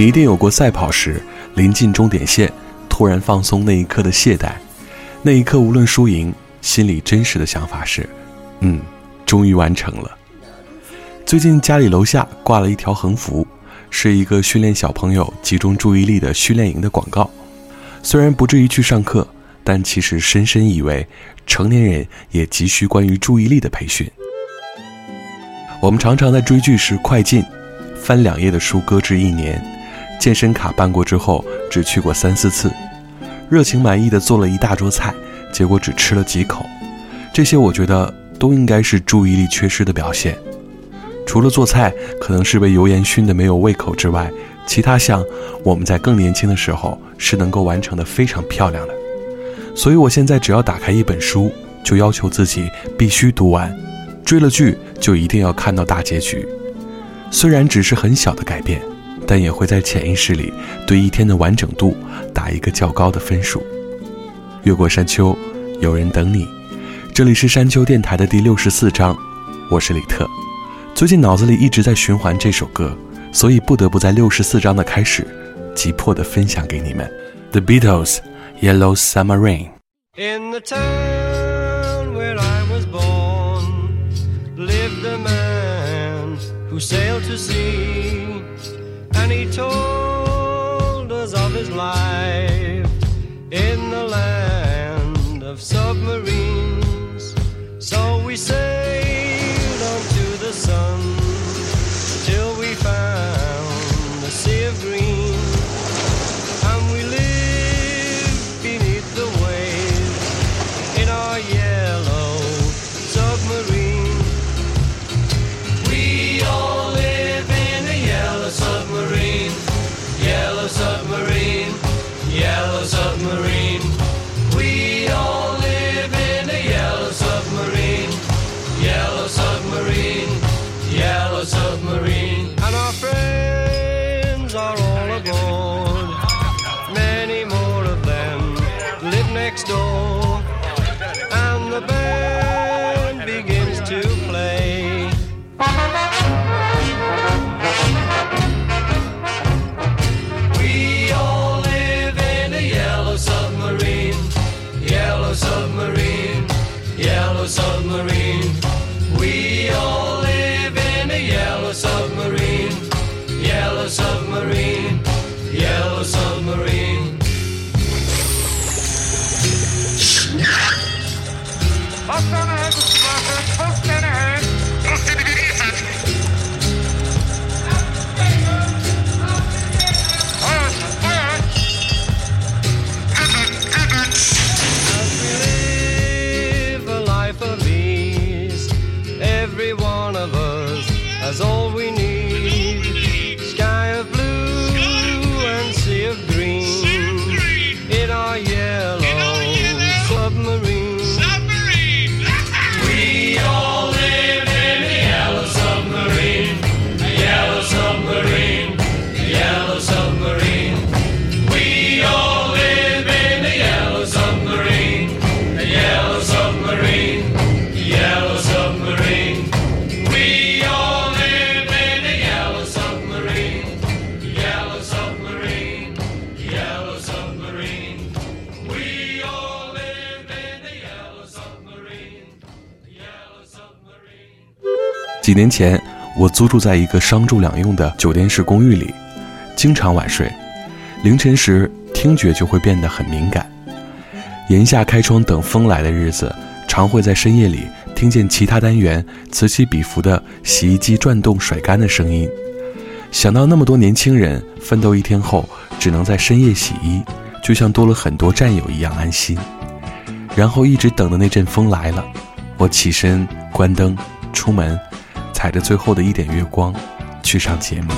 你一定有过赛跑时临近终点线，突然放松那一刻的懈怠，那一刻无论输赢，心里真实的想法是：嗯，终于完成了。最近家里楼下挂了一条横幅，是一个训练小朋友集中注意力的训练营的广告。虽然不至于去上课，但其实深深以为成年人也急需关于注意力的培训。我们常常在追剧时快进，翻两页的书搁置一年。健身卡办过之后，只去过三四次，热情满意的做了一大桌菜，结果只吃了几口。这些我觉得都应该是注意力缺失的表现。除了做菜可能是被油盐熏得没有胃口之外，其他项我们在更年轻的时候是能够完成的非常漂亮的。所以我现在只要打开一本书，就要求自己必须读完；追了剧就一定要看到大结局。虽然只是很小的改变。但也会在潜意识里对一天的完整度打一个较高的分数。越过山丘，有人等你。这里是山丘电台的第六十四章，我是李特。最近脑子里一直在循环这首歌，所以不得不在六十四章的开始，急迫的分享给你们。The Beatles, Yellow Summer Rain。In the town where I was born, lived a man who sailed to sea. And he told us of his life in the land of submarines. So we sailed 几年前，我租住在一个商住两用的酒店式公寓里，经常晚睡，凌晨时听觉就会变得很敏感。檐下开窗等风来的日子，常会在深夜里听见其他单元此起彼伏的洗衣机转动甩干的声音。想到那么多年轻人奋斗一天后只能在深夜洗衣，就像多了很多战友一样安心。然后一直等的那阵风来了，我起身关灯，出门，踩着最后的一点月光，去上节目。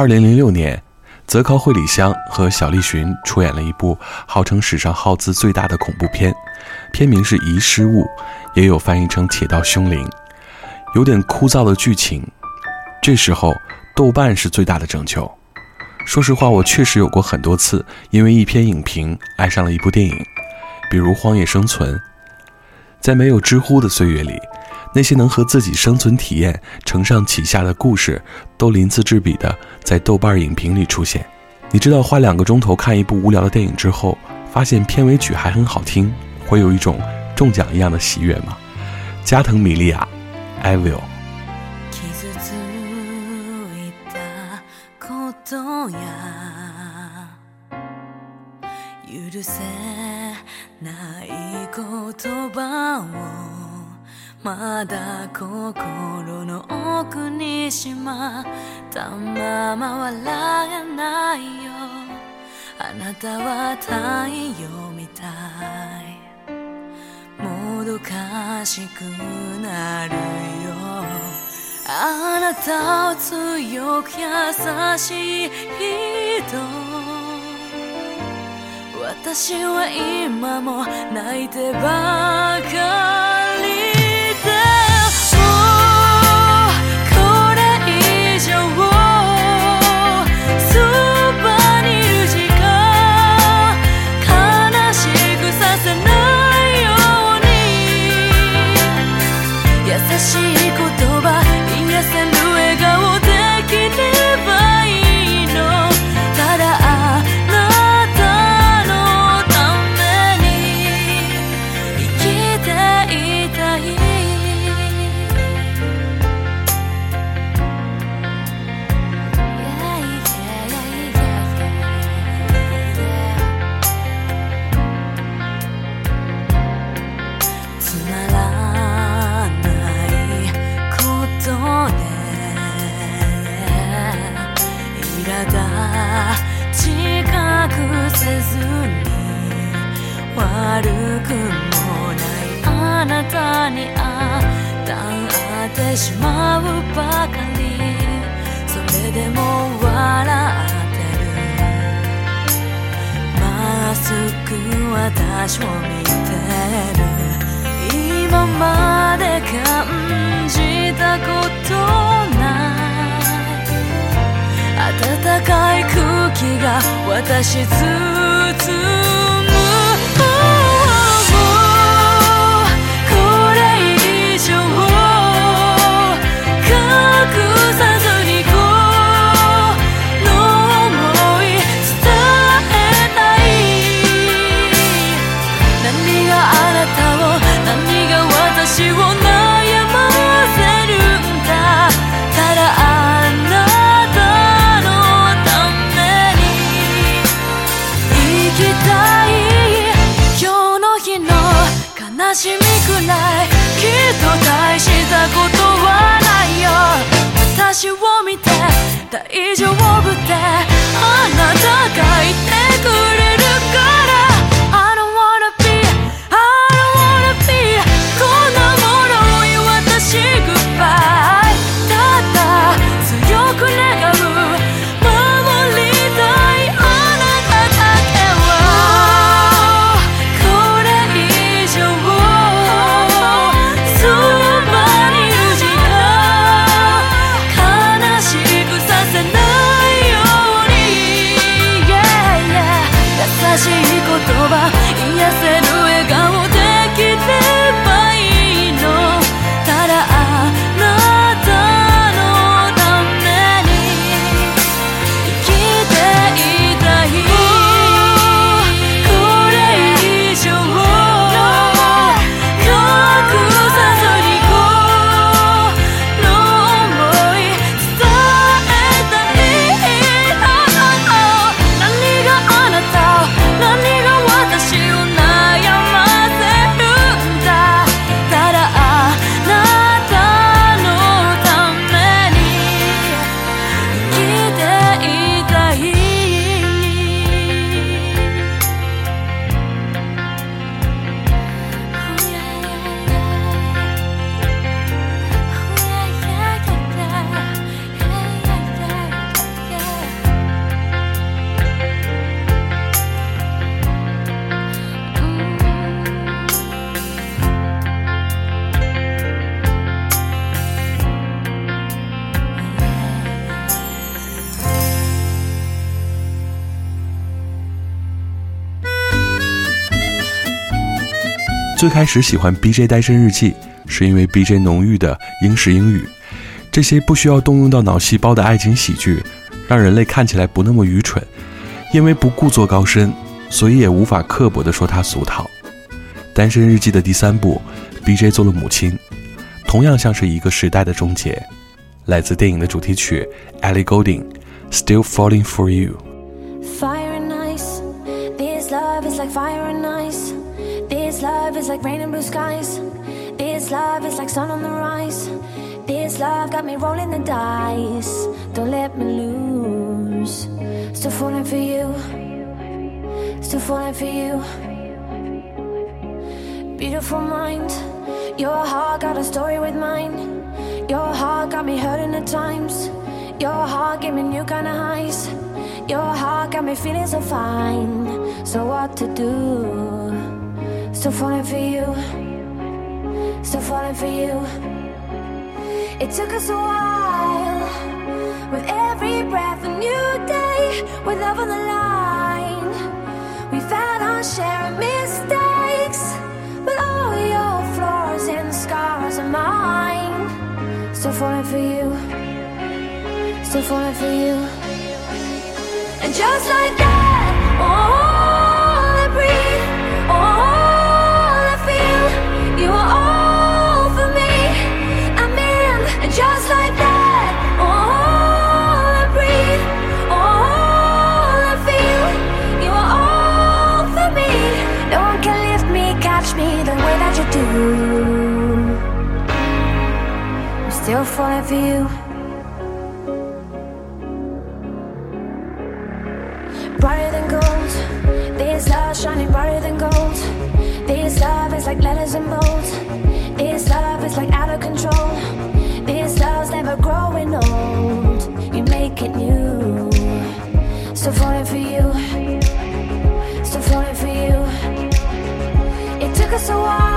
二零零六年，泽尻惠里香和小栗旬出演了一部号称史上耗资最大的恐怖片，片名是《遗失物》，也有翻译成《铁道凶灵》，有点枯燥的剧情。这时候，豆瓣是最大的拯救。说实话，我确实有过很多次因为一篇影评爱上了一部电影，比如《荒野生存》。在没有知乎的岁月里。那些能和自己生存体验承上启下的故事，都鳞次栉比的在豆瓣影评里出现。你知道花两个钟头看一部无聊的电影之后，发现片尾曲还很好听，会有一种中奖一样的喜悦吗？加藤米利亚，I will。まだ心の奥にしまったまま笑えないよ。あなたは太陽みたい。もどかしくなるよ。あなたを強く優しい人。私は今も泣いてばかり。くもないあなたに当たってしまうばかりそれでも笑ってるまっすぐ私を見てる今まで感じたことない暖かい空気が私包む大丈最开始喜欢 BJ 单身日记，是因为 BJ 浓郁的英式英语，这些不需要动用到脑细胞的爱情喜剧，让人类看起来不那么愚蠢。因为不故作高深，所以也无法刻薄地说它俗套。单身日记的第三部，BJ 做了母亲，同样像是一个时代的终结。来自电影的主题曲 Ellie Golding《Still Falling for You》。Fire and ice. This love is like fire and ice. This love is like rain and blue skies. This love is like sun on the rise. This love got me rolling the dice. Don't let me lose. Still falling for you. Still falling for you. Beautiful mind. Your heart got a story with mine. Your heart got me hurting at times. Your heart gave me new kind of highs. Your heart got me feeling so fine. So what to do? Still falling for you. Still falling for you. It took us a while. With every breath, a new day. With love on the line. We found our share of mistakes. But all your flaws and scars are mine. Still falling for you. Still falling for you. And just like that, all I breathe, still falling for you. Are all for me. No one can lift me, catch me the way that you do. I'm still full of you. Brighter than gold. This love shining brighter than gold. This love is like letters and control. This love's never growing old. You make it new. Still falling for you. Still falling for you. It took us a while.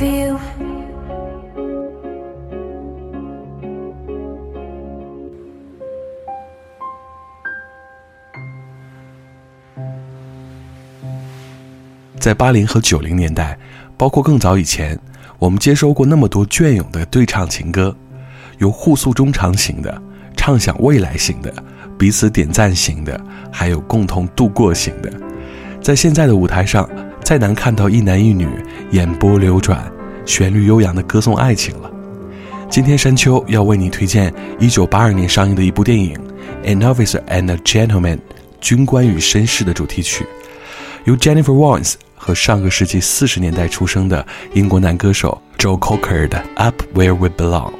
For you《在八零和九零年代，包括更早以前，我们接收过那么多隽永的对唱情歌，有互诉衷肠型的，畅想未来型的，彼此点赞型的，还有共同度过型的。在现在的舞台上，再难看到一男一女眼波流转、旋律悠扬的歌颂爱情了。今天山丘要为你推荐一九八二年上映的一部电影《An Officer and a Gentleman》军官与绅士的主题曲，由 Jennifer Warnes 和上个世纪四十年代出生的英国男歌手 Joe Cocker 的《Up Where We Belong》，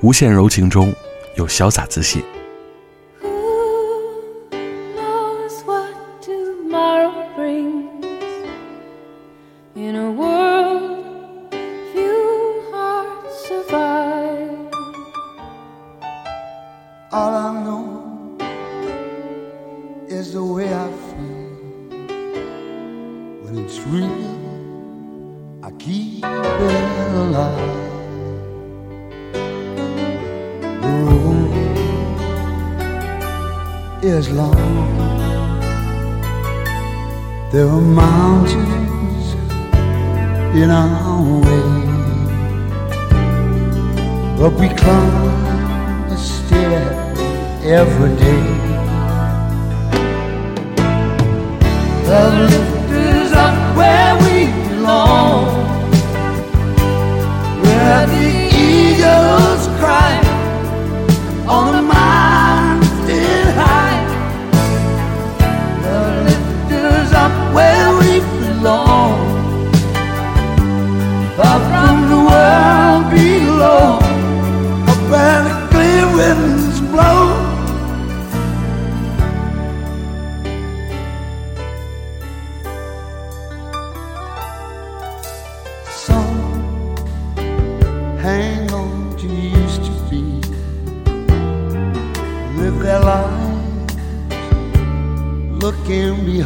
无限柔情中有潇洒自信。in our way. But we climb a stair every day. Love lift up where we belong, where the eagles cry on the mountain. can be.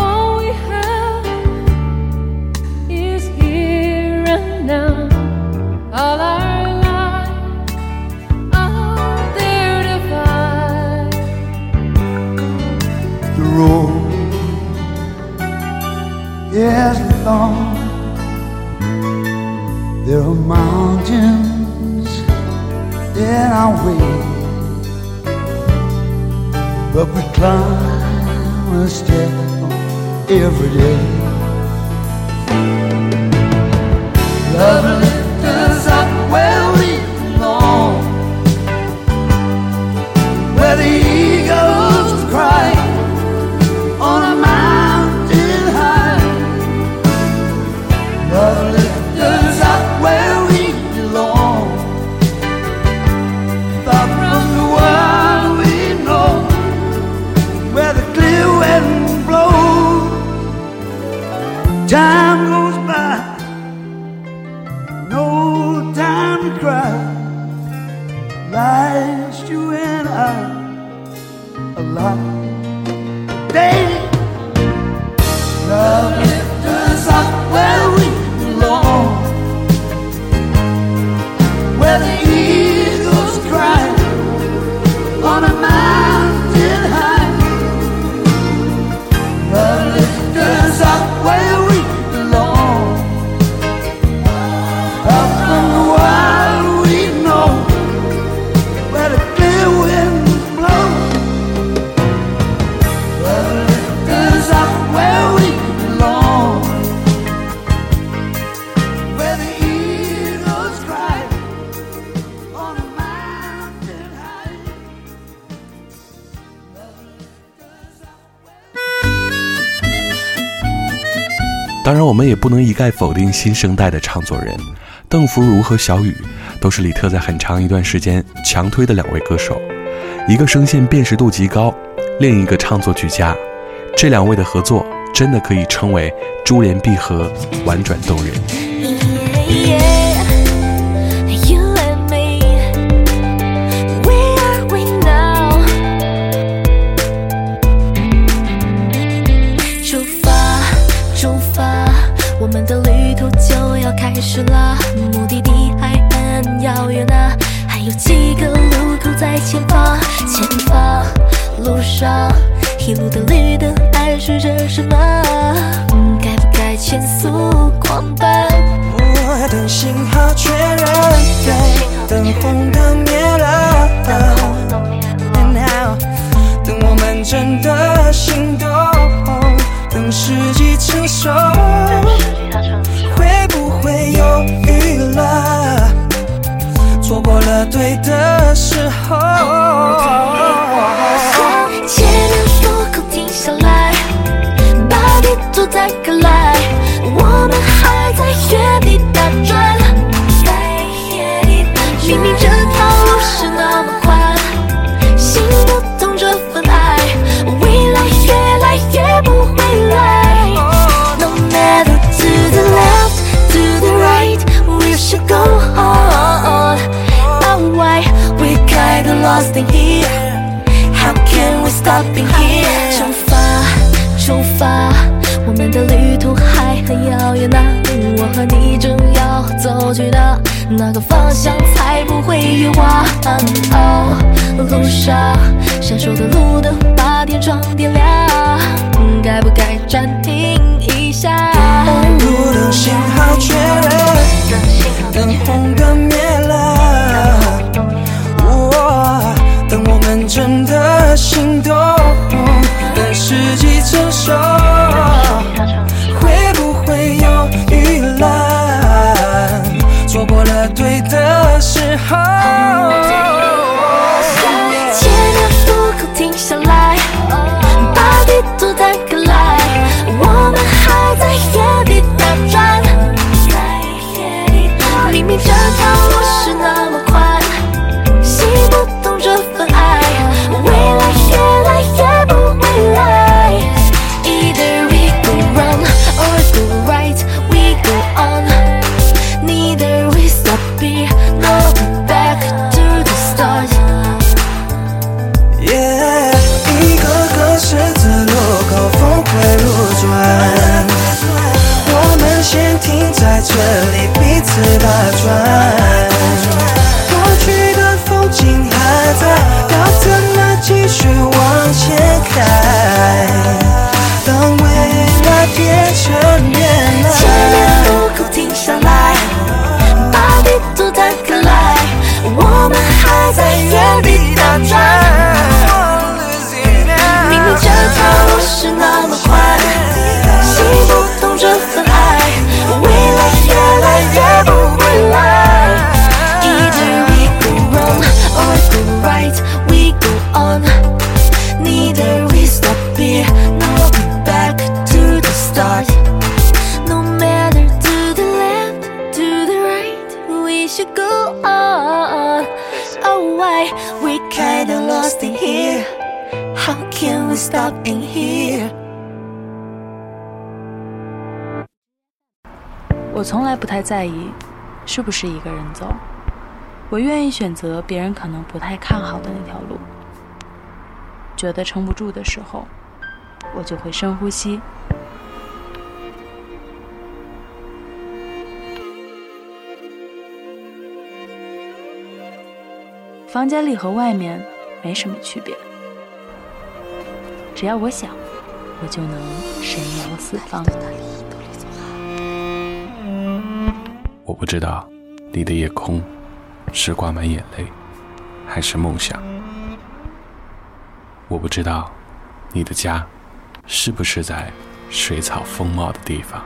All we have is here and now. All our lives out there to find. The road is long. There are mountains in our way. promised every day. 搞定新生代的唱作人，邓福如和小雨都是李特在很长一段时间强推的两位歌手，一个声线辨识度极高，另一个唱作俱佳，这两位的合作真的可以称为珠联璧合，婉转动人。Why we kinda lost in here? How can we stop in here? 我从来不太在意是不是一个人走，我愿意选择别人可能不太看好的那条路。觉得撑不住的时候，我就会深呼吸。房间里和外面没什么区别，只要我想，我就能神游四方。我不知道你的夜空是挂满眼泪，还是梦想。我不知道你的家是不是在水草丰茂的地方。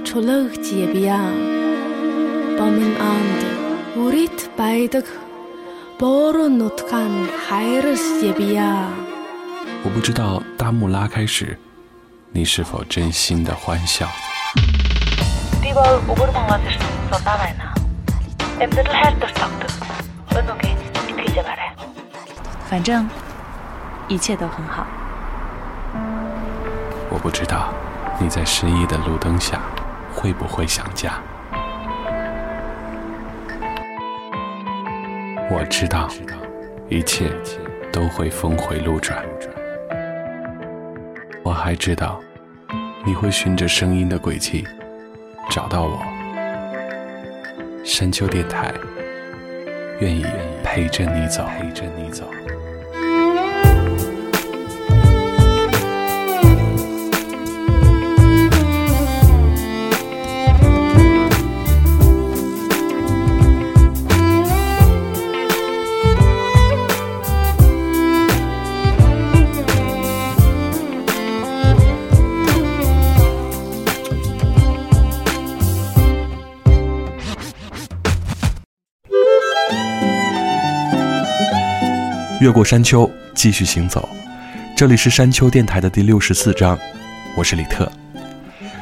Үсэж турсан үргийн нутгаан Олос мангнаас чулаагч явъя. Бомын анд үрит байдаг бооро нутгаан хайрс явъя. 我不知道大幕拉开时，你是否真心的欢笑。 Би бол өвөр монгол ирсэн зураг байна. Амьдрал хайр туслагдаг. Өнөөгийн итгэж яваарай. 反正一切都很好。我不知道你在深夜的路灯下 会不会想家。我知道一切都会峰回路转。我还知道你会循着声音的轨迹找到我。山丘电台愿意陪着你走，陪着你走。越过山丘，继续行走。这里是山丘电台的第六十四章，我是李特。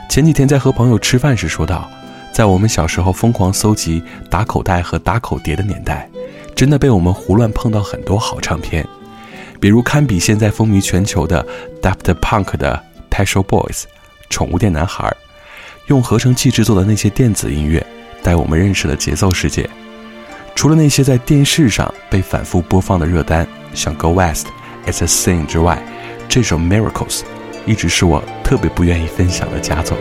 前几天在和朋友吃饭时说到，在我们小时候疯狂搜集打口袋和打口碟的年代，真的被我们胡乱碰到很多好唱片，比如堪比现在风靡全球的 Daft Punk 的 Pet Shop Boys 宠物店男孩，用合成器制作的那些电子音乐，带我们认识了节奏世界。除了那些在电视上被反复播放的热单，像《Go West》、《It's a sing》之外，这首《Miracles》一直是我特别不愿意分享的佳作。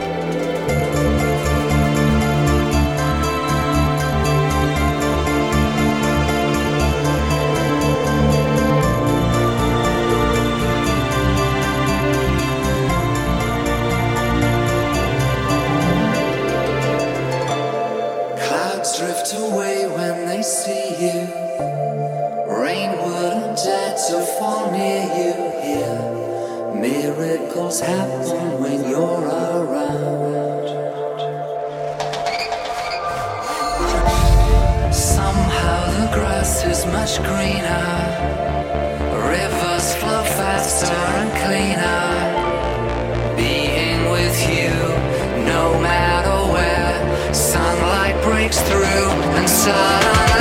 Miracles happen when you're around. Somehow the grass is much greener. Rivers flow faster and cleaner. Being with you, no matter where, sunlight breaks through, and suddenly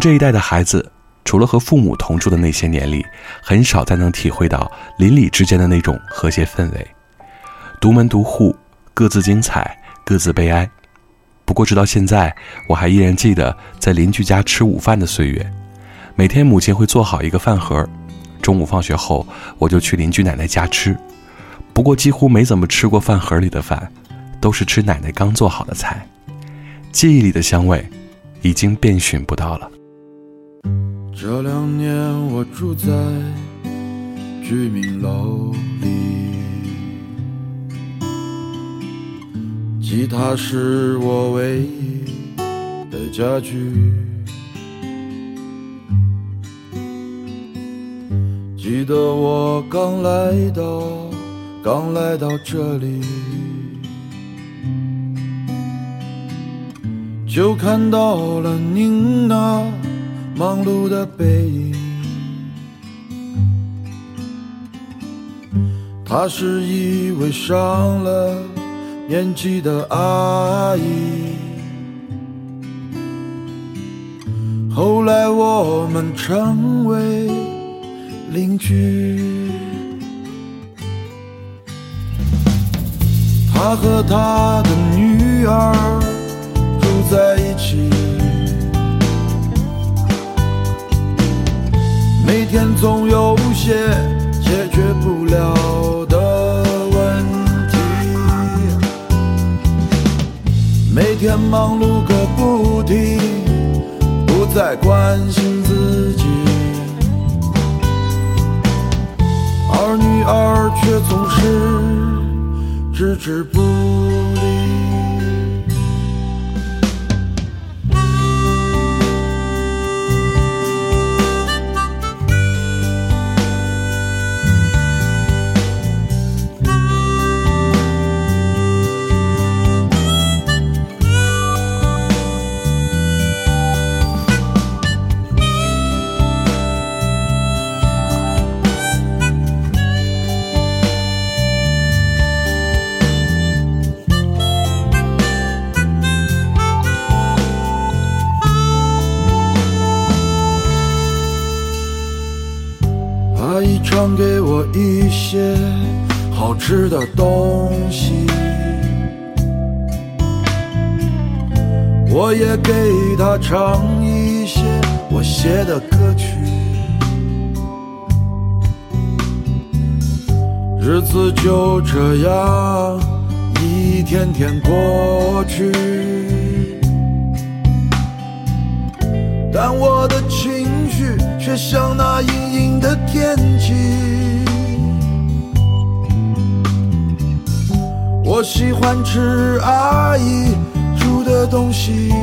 这一代的孩子，除了和父母同住的那些年里，很少再能体会到邻里之间的那种和谐氛围。独门独户，各自精彩，各自悲哀。不过直到现在，我还依然记得在邻居家吃午饭的岁月。每天母亲会做好一个饭盒，中午放学后我就去邻居奶奶家吃。不过几乎没怎么吃过饭盒里的饭，都是吃奶奶刚做好的菜。记忆里的香味，已经遍寻不到了。这两年我住在居民楼里，吉他是我唯一的家具。记得我刚来到，刚来到这里，就看到了您那忙碌的背影。她是一位上了年纪的阿姨。后来我们成为邻居。他和他的女儿住在一起，每天总有些解决不了的问题，每天忙碌个不停，不再关心自己。而女儿却总是置之不吃的东西，我也给她唱一些我写的歌曲。日子就这样一天天过去。但我的情绪却像那阴阴的天气。我喜欢吃阿姨煮的东西，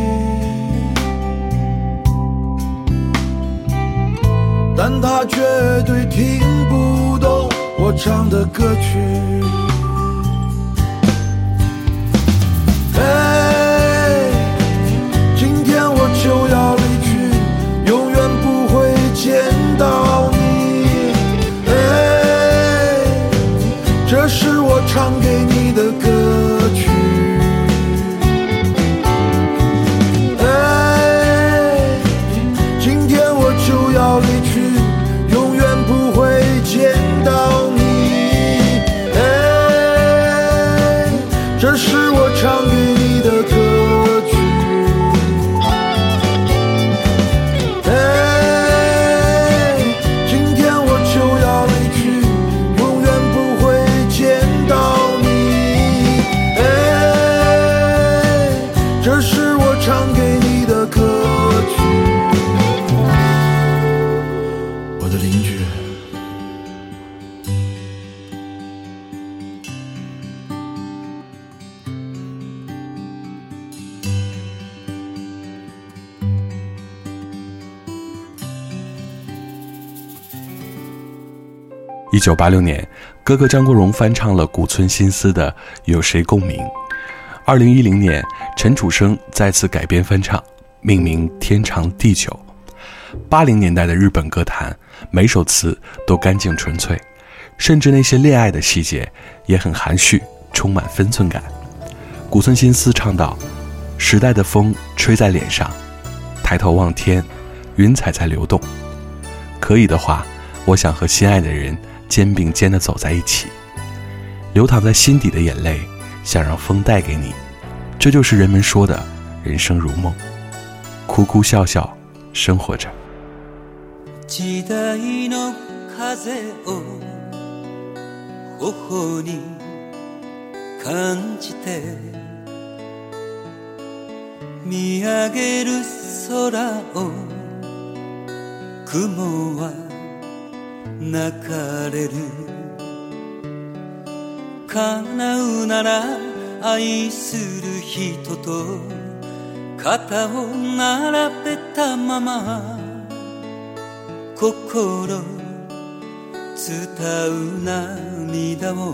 但她绝对听不懂我唱的歌曲。九八六年，哥哥张国荣翻唱了古村新司的《有谁共鸣》。二零一零年，陈楚生再次改编翻唱，命名《天长地久》。八零年代的日本歌坛，每首词都干净纯粹，甚至那些恋爱的细节也很含蓄，充满分寸感。古村新司唱道：“时代的风吹在脸上，抬头望天，云彩在流动。可以的话，我想和心爱的人肩并肩地走在一起。流淌在心底的眼泪，想让风带给你。这就是人们说的人生如梦，哭哭笑笑，生活着。”時代の風を頬に感じて見上げる空を雲は 流れる。叶うなら愛する人と肩を並べたまま心伝う涙を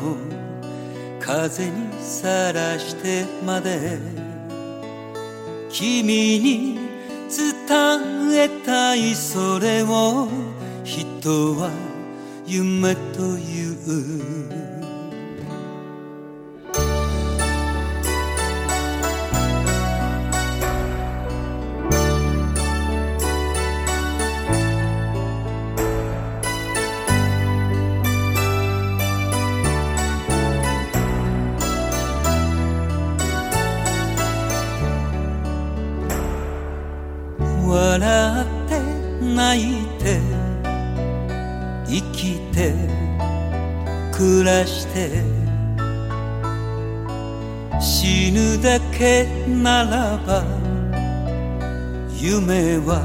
風にさらしてまで君に伝えたいそれを人は夢という。けならば夢は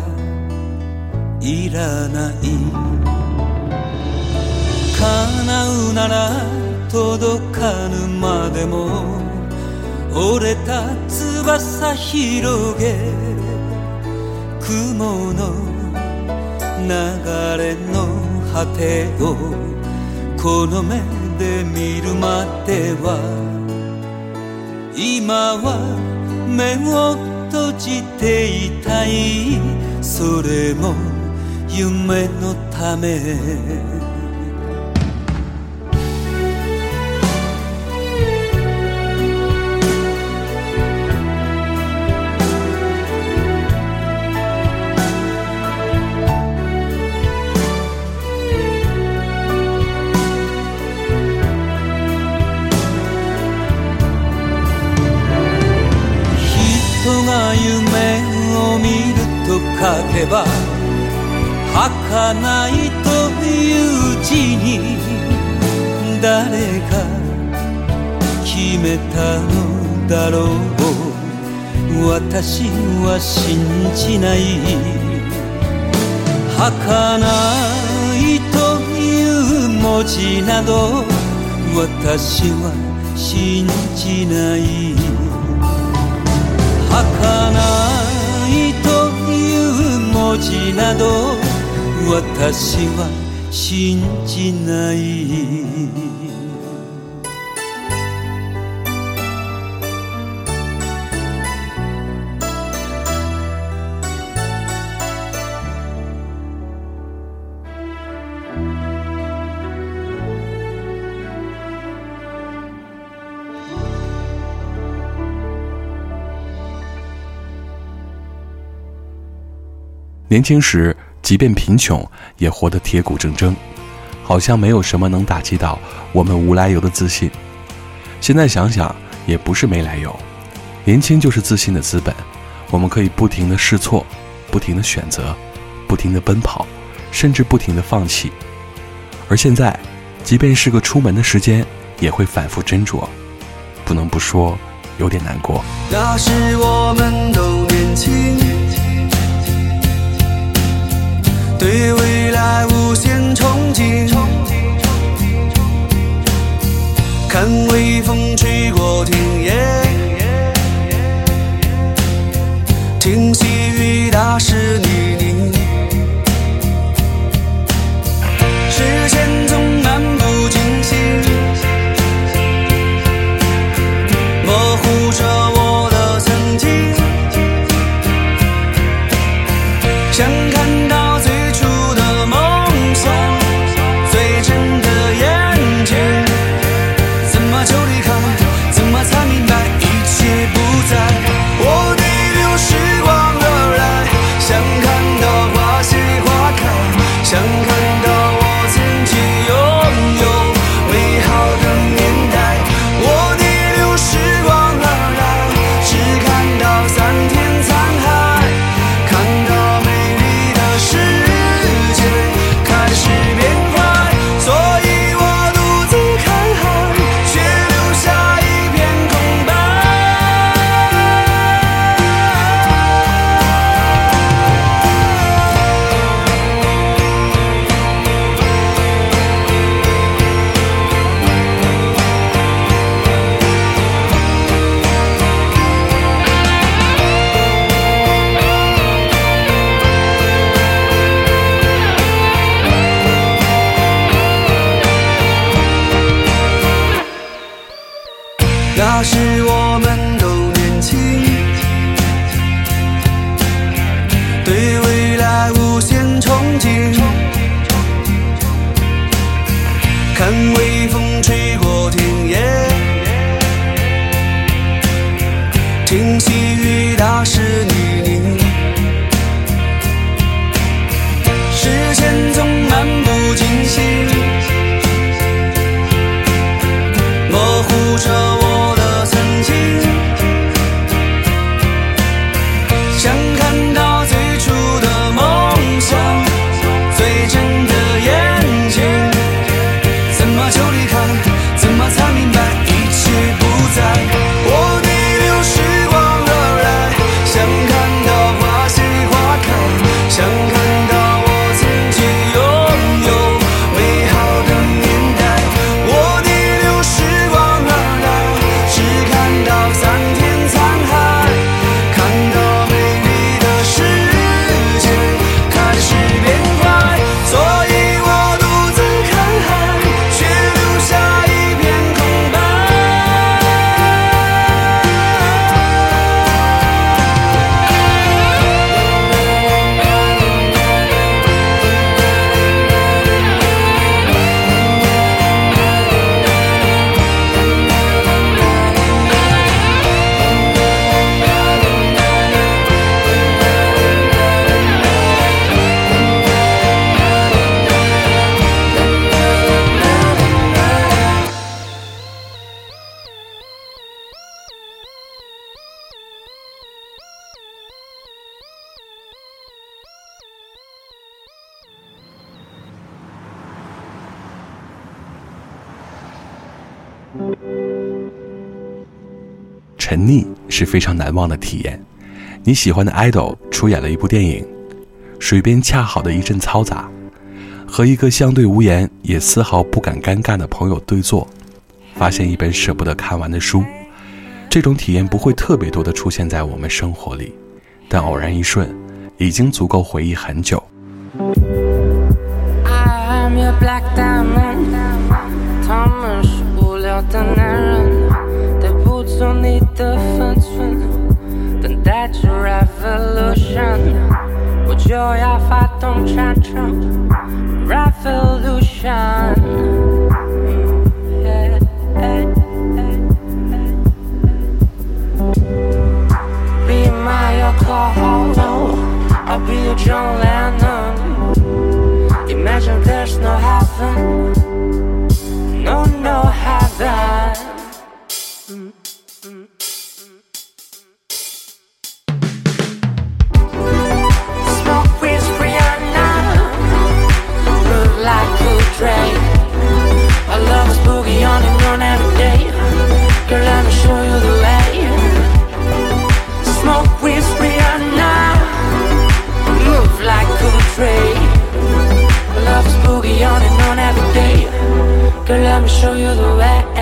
いらない。叶うなら届かぬまでも折れた翼広げ雲の流れの果てをこの目で見るまでは今は目を閉じていたい。それも夢のため。書けば儚いという字に誰が決めたのだろう。私は信じない。儚いという文字など私は信じない。儚いいう文字など私は信じない。年轻时，即便贫穷，也活得铁骨铮铮，好像没有什么能打击到我们无来由的自信。现在想想，也不是没来由。年轻就是自信的资本，我们可以不停的试错，不停的选择，不停的奔跑，甚至不停的放弃。而现在，即便是个出门的时间，也会反复斟酌，不能不说有点难过。那时我们都年轻。对未来无限憧憬，看微风吹过田野，听细雨打湿你。是非常难忘的体验。你喜欢的 idol 出演了一部电影，水边恰好的一阵嘈杂，和一个相对无言也丝毫不敢尴尬的朋友对坐，发现一本舍不得看完的书，这种体验不会特别多的出现在我们生活里，但偶然一瞬，已经足够回忆很久。他们是无聊的男人，不你的。revolution. Cu gioia ha fatto un ciancio. Revolution. Be my alcohol. I'll be your John Lennon. let me show you the way.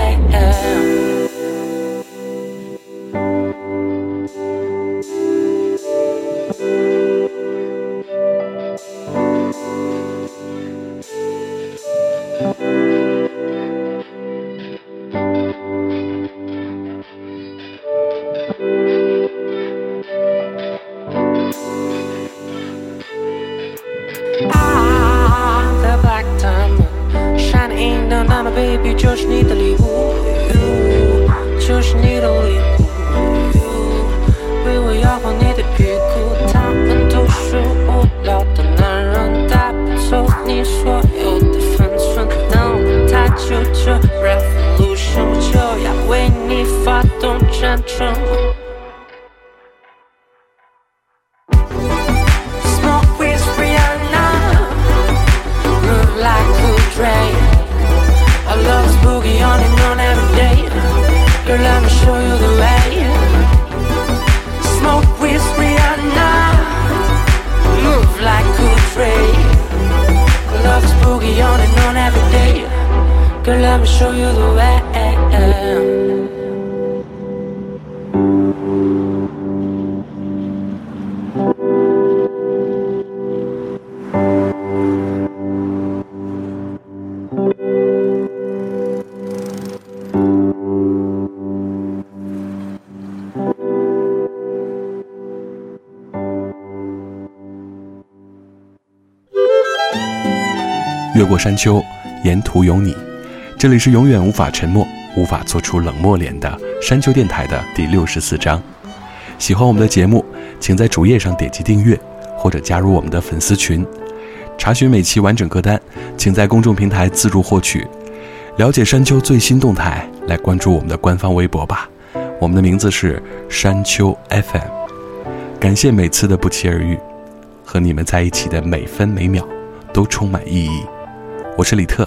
Girl, let me show you the way. “越过山丘，沿途有你”，这里是永远无法沉默、无法做出冷漠脸的山丘电台的第六十四章。喜欢我们的节目，请在主页上点击订阅，或者加入我们的粉丝群。查询每期完整歌单，请在公众平台自助获取。了解山丘最新动态，来关注我们的官方微博吧。我们的名字是山丘 FM。感谢每次的不期而遇，和你们在一起的每分每秒都充满意义。我是李特，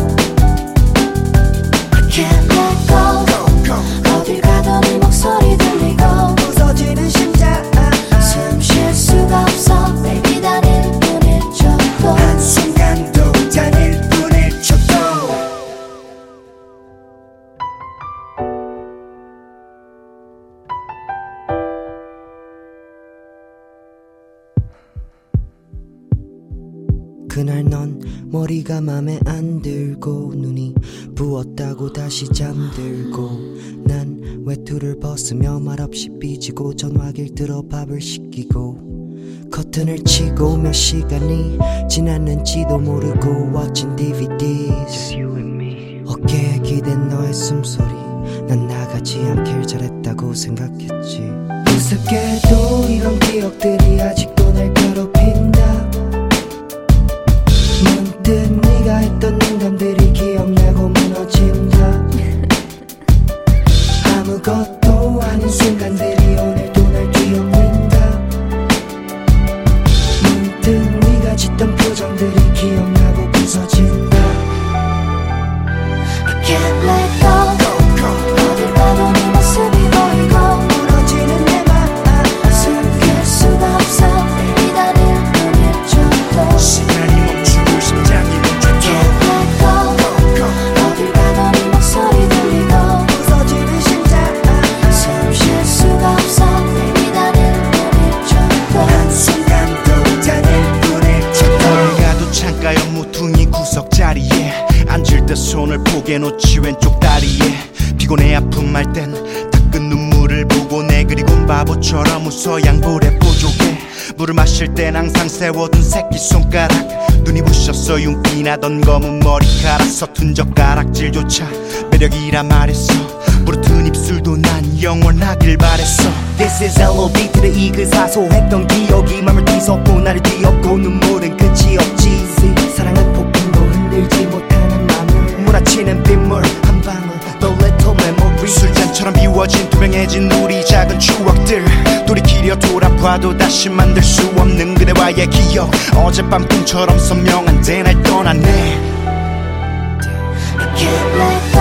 그날 넌 머리가 맘에 안 들고 눈이 부었다고 다시 잠들고 난 외투를 벗으며 말없이 삐지고 전화기를 들어 밥을 시키고 커튼을 치고 몇 시간이 지났는지도 모르고 watching DVDs 어깨에 기댄 너의 숨소리. 난 나가지 않길 잘했다고 생각했지. 무섭게도 이런 기억들이 아직도 젓가락질조차 매력이라 말했어. 부르튼 입술도 난 영원하길 바랬어. This is LOD to the E 그 사소했던 기억이 맘을 뒤섞고 나를 뒤엎고 눈물은 끝이 없지. 사랑은 폭풍도 흔들지 못하는 맘을 몰아치는 빗물 한 방울 The little memory 술잔처럼 비워진 투명해진 우리 작은 추억들. 돌이키려 돌아봐도 다시 만들 수 없는 그대와의 기억. 어젯밤 꿈처럼 선명한데 날 떠났네 I can't let go